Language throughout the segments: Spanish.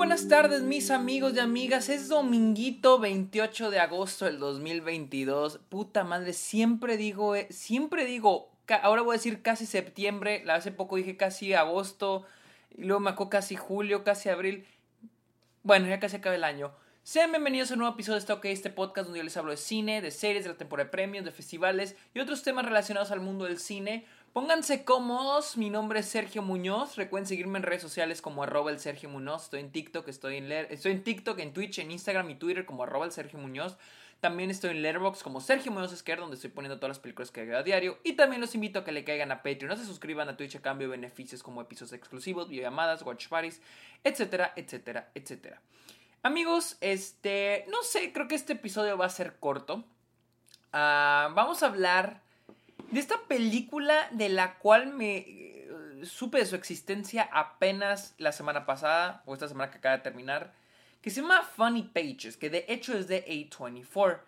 buenas tardes mis amigos y amigas, es dominguito 28 de agosto del 2022, puta madre, siempre digo, eh, siempre digo, ahora voy a decir casi septiembre, hace poco dije casi agosto, y luego me acuerdo casi julio, casi abril, bueno, ya casi acaba el año. Sean bienvenidos a un nuevo episodio de Stock, este podcast donde yo les hablo de cine, de series, de la temporada de premios, de festivales y otros temas relacionados al mundo del cine. Pónganse cómodos, mi nombre es Sergio Muñoz, recuerden seguirme en redes sociales como arroba el Sergio Muñoz, estoy en TikTok, estoy en, estoy en TikTok, en Twitch, en Instagram y Twitter como arroba el Sergio Muñoz. También estoy en Letterboxd como Sergio Muñoz Esquer, donde estoy poniendo todas las películas que hago a diario. Y también los invito a que le caigan a Patreon, no se suscriban a Twitch a cambio de beneficios como episodios exclusivos, videollamadas, watch parties, etcétera, etcétera, etcétera. Amigos, este, no sé, creo que este episodio va a ser corto. Ah, vamos a hablar de esta película de la cual me eh, supe de su existencia apenas la semana pasada, o esta semana que acaba de terminar, que se llama Funny Pages, que de hecho es de A24.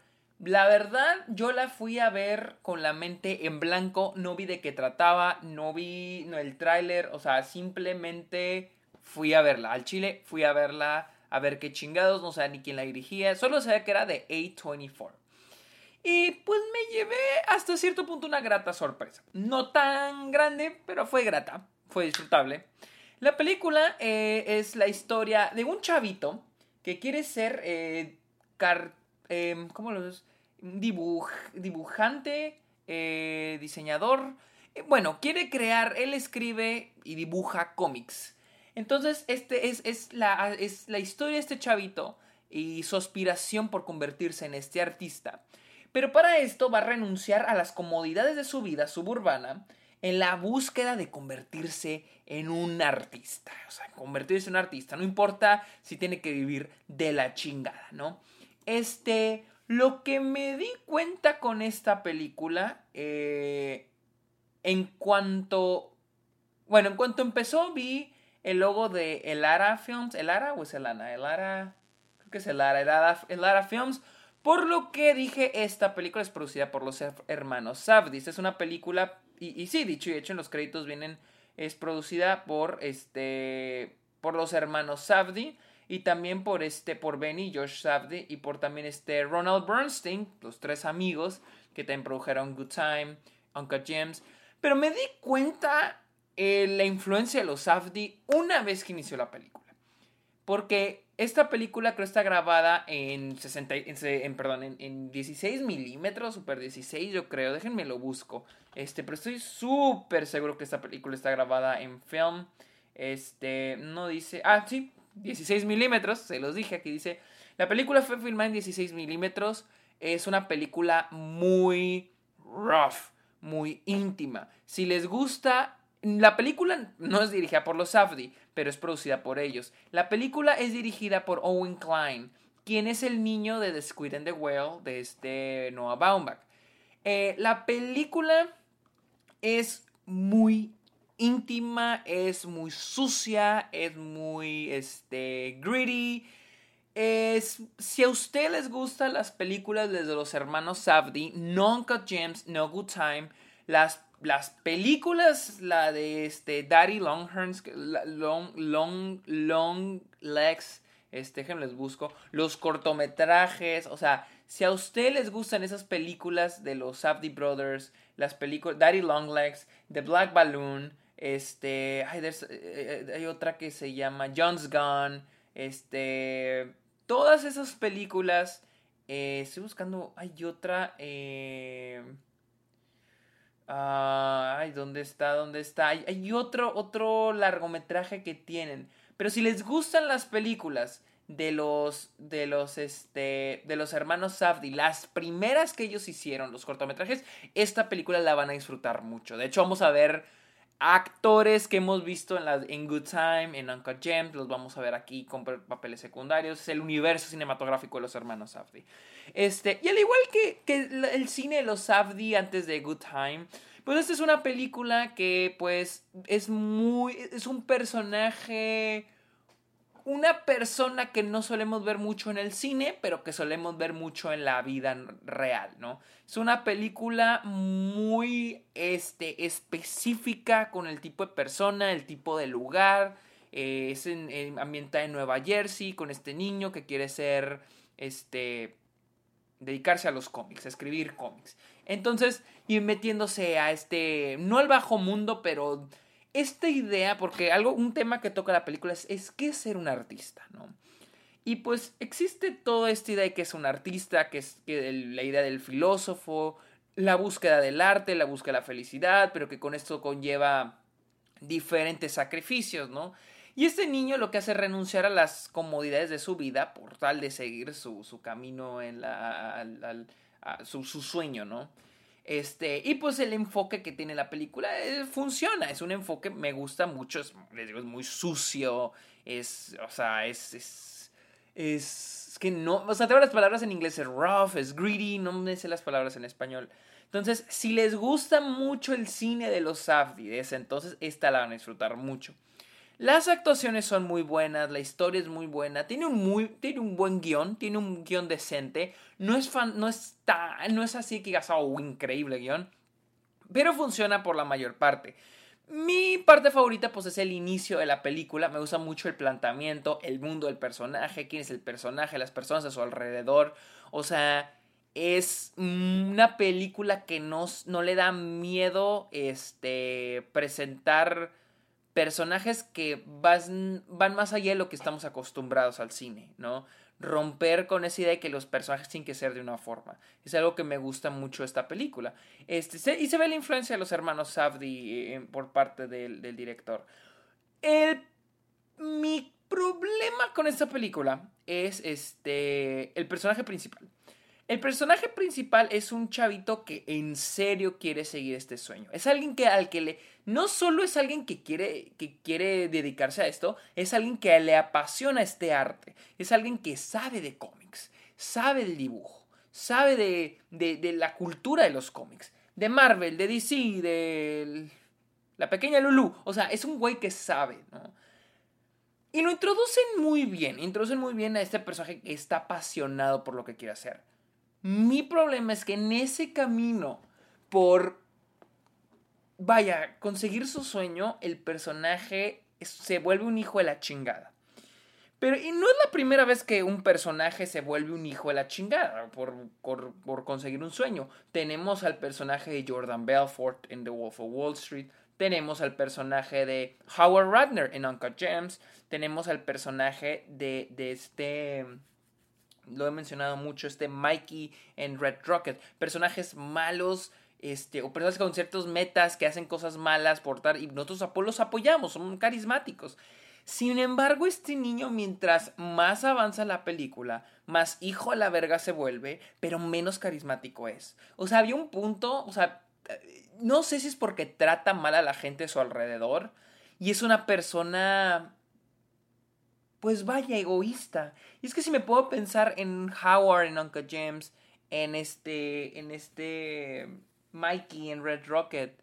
La verdad, yo la fui a ver con la mente en blanco, no vi de qué trataba, no vi no, el tráiler, o sea, simplemente fui a verla. Al chile fui a verla, a ver qué chingados, no sabía ni quién la dirigía, solo sabía que era de A24. Y pues me llevé hasta cierto punto una grata sorpresa. No tan grande, pero fue grata, fue disfrutable. La película eh, es la historia de un chavito que quiere ser eh, em, ¿cómo lo es? dibujante, eh, diseñador. bueno, quiere crear, él escribe y dibuja cómics. Entonces, este es, es, la, es la historia de este chavito y su aspiración por convertirse en este artista. Pero para esto va a renunciar a las comodidades de su vida suburbana en la búsqueda de convertirse en un artista. O sea, convertirse en un artista. No importa si tiene que vivir de la chingada, ¿no? Este, lo que me di cuenta con esta película, eh, en cuanto, bueno, en cuanto empezó vi el logo de Elara Films, ¿Elara o es Elana? Elara, creo que es Elara, Elara, Elara Films por lo que dije, esta película es producida por los hermanos Safdie. es una película, y, sí, dicho y hecho, en los créditos vienen, es producida por, este, por los hermanos Safdie y también por este, por Benny, Josh Safdie y por también este Ronald Bernstein, los tres amigos que también produjeron Good Time, Uncle James. Pero me di cuenta eh, la influencia de los Safdie una vez que inició la película. Porque esta película creo está grabada en 60, en, perdón, en, 16 milímetros, super 16 yo creo, déjenme lo busco. Este, pero estoy súper seguro que esta película está grabada en film. Este, no dice, ah, sí, 16 milímetros, se los dije, aquí dice, la película fue filmada en 16 milímetros, es una película muy rough, muy íntima. Si les gusta la película no es dirigida por los Safdie, pero es producida por ellos. La película es dirigida por Owen Klein, quien es el niño de The Squid and the Whale de este Noah Baumbach. Eh, la película es muy íntima, es muy sucia, es muy este, gritty. Es, si a ustedes les gustan las películas de los hermanos Safdie, No Uncut Gems, No Good Time, las las películas, la de este Daddy Longhorns, Long, Long, Long Legs, este, déjenme les busco, los cortometrajes, o sea, si a ustedes les gustan esas películas de los Safdie Brothers, las películas Daddy Longlegs, The Black Balloon, este, hay, eh, eh, hay otra que se llama John's Gone, este, todas esas películas, eh, estoy buscando, hay otra, ay, ¿dónde está? ¿Dónde está? Hay, otro, otro largometraje que tienen. Pero si les gustan las películas de los, de los, este, de los hermanos Safdie, las primeras que ellos hicieron, los cortometrajes, esta película la van a disfrutar mucho. De hecho, vamos a ver actores que hemos visto en, la, en Good Time, en Uncle Gems, los vamos a ver aquí con papeles secundarios, es el universo cinematográfico de los hermanos Safdie. Este, y al igual que, que el cine de los Safdie antes de Good Time, pues esta es una película que pues es muy, es un personaje una persona que no solemos ver mucho en el cine, pero que solemos ver mucho en la vida real, ¿no? Es una película muy este, específica con el tipo de persona, el tipo de lugar, eh, es en, en, ambientada en Nueva Jersey con este niño que quiere ser, este, dedicarse a los cómics, a escribir cómics. Entonces, ir metiéndose a este, no al bajo mundo, pero esta idea, porque algo, un tema que toca la película es, es qué es ser un artista, ¿no? Y pues existe toda esta idea de que es un artista, que es que la idea del filósofo, la búsqueda del arte, la búsqueda de la felicidad, pero que con esto conlleva diferentes sacrificios, ¿no? Y este niño lo que hace es renunciar a las comodidades de su vida por tal de seguir su, su camino en la, su, su, sueño, ¿no? Este, y pues el enfoque que tiene la película eh, funciona, es un enfoque, me gusta mucho, es, les digo, es muy sucio, es, o sea, es, es, es, que no, o sea, tengo las palabras en inglés, es rough, es greedy, no me sé las palabras en español. Entonces, si les gusta mucho el cine de los Safdies, entonces esta la van a disfrutar mucho. Las actuaciones son muy buenas, la historia es muy buena, tiene un, muy, tiene un buen guion, tiene un guion decente, no es, fan, no, está, no es así que digas, oh, increíble guion, pero funciona por la mayor parte. Mi parte favorita pues es el inicio de la película, me gusta mucho el planteamiento, el mundo del personaje, quién es el personaje, las personas a su alrededor, o sea, es una película que no, no le da miedo este, presentar personajes que van, van más allá de lo que estamos acostumbrados al cine, ¿no? Romper con esa idea de que los personajes tienen que ser de una forma. Es algo que me gusta mucho esta película. Este, y se ve la influencia de los hermanos Safdie eh, por parte del, del director. El, mi problema con esta película es este, el personaje principal. El personaje principal es un chavito que en serio quiere seguir este sueño. Es alguien que al que le no solo es alguien que quiere que quiere dedicarse a esto, es alguien que le apasiona este arte. Es alguien que sabe de cómics, sabe del dibujo, sabe de, de, la cultura de los cómics, de Marvel, de DC, de la pequeña Lulu. O sea, es un güey que sabe, ¿no? Y lo introducen muy bien, introducen muy bien a este personaje que está apasionado por lo que quiere hacer. Mi problema es que en ese camino, por, vaya, conseguir su sueño, el personaje se vuelve un hijo de la chingada. Pero y no es la primera vez que un personaje se vuelve un hijo de la chingada por, por, conseguir un sueño. Tenemos al personaje de Jordan Belfort en The Wolf of Wall Street. Tenemos al personaje de Howard Ratner en Uncle James. Tenemos al personaje de, de este lo he mencionado mucho, este Mikey en Red Rocket, personajes malos, este, o personas con ciertos metas que hacen cosas malas por tal, y nosotros los apoyamos, son carismáticos. Sin embargo, este niño, mientras más avanza la película, más hijo a la verga se vuelve, pero menos carismático es. O sea, había un punto, o sea, no sé si es porque trata mal a la gente a su alrededor, y es una persona pues vaya egoísta. Y es que si me puedo pensar en Howard, en Uncle James, en este, en este Mikey, en Red Rocket,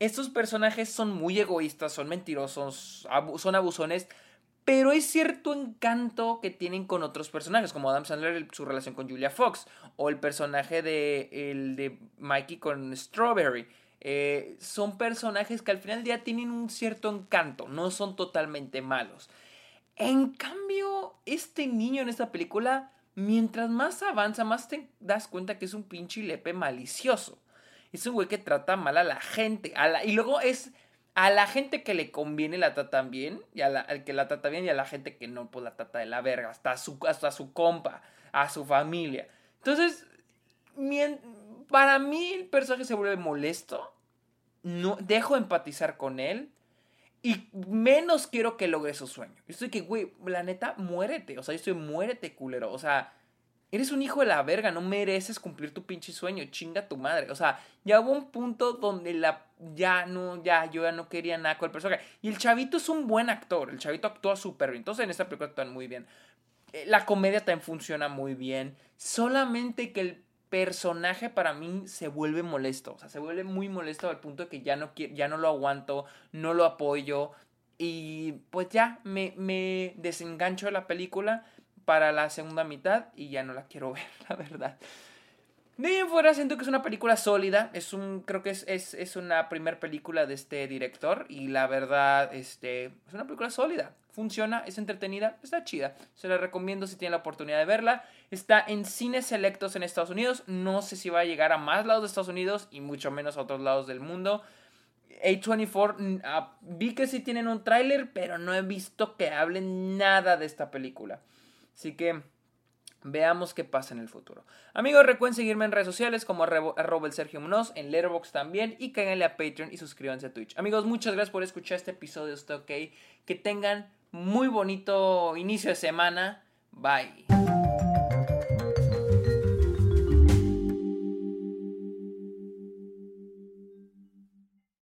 estos personajes son muy egoístas, son mentirosos, son abusones, pero hay cierto encanto que tienen con otros personajes, como Adam Sandler, su relación con Julia Fox, o el personaje de, el de Mikey con Strawberry. Eh, son personajes que al final día tienen un cierto encanto, no son totalmente malos. En cambio, este niño en esta película, mientras más avanza, más te das cuenta que es un pinche lepe malicioso. Es un güey que trata mal a la gente. y luego es a la gente que le conviene la tratan bien, y a la, al que la trata bien, y a la gente que no, pues la trata de la verga, hasta su, hasta su compa, a su familia. Entonces, para mí el personaje se vuelve molesto. No, dejo de empatizar con él. Y menos quiero que logre su sueño. Yo estoy que, güey, la neta, muérete. O sea, yo estoy, muérete, culero. O sea, eres un hijo de la verga, no mereces cumplir tu pinche sueño, chinga tu madre. O sea, ya hubo un punto donde la ya no, ya, yo ya no quería nada con el personaje. Y el chavito es un buen actor, el chavito actúa súper bien. Entonces en esta película actúan muy bien. Eh, la comedia también funciona muy bien. Solamente que el personaje para mí se vuelve molesto. O sea, se vuelve muy molesto al punto de que ya no, ya no lo aguanto, no lo apoyo. Y pues ya me, me desengancho de la película para la segunda mitad y ya no la quiero ver, la verdad. De ahí fuera siento que es una película sólida, es un, creo que es, es, es una primera película de este director y la verdad, este, es una película sólida, funciona, es entretenida, está chida. Se la recomiendo si tienen la oportunidad de verla. Está en cines selectos en Estados Unidos. No sé si va a llegar a más lados de Estados Unidos y mucho menos a otros lados del mundo. A24, mm, ah, vi que sí tienen un tráiler, pero no he visto que hablen nada de esta película. Así que Veamos qué pasa en el futuro. Amigos, recuerden seguirme en redes sociales como arroba el Sergio Munoz, en Letterboxd también, y cáiganle a Patreon y suscríbanse a Twitch. Amigos, muchas gracias por escuchar este episodio. Está ok. Que tengan muy bonito inicio de semana. Bye.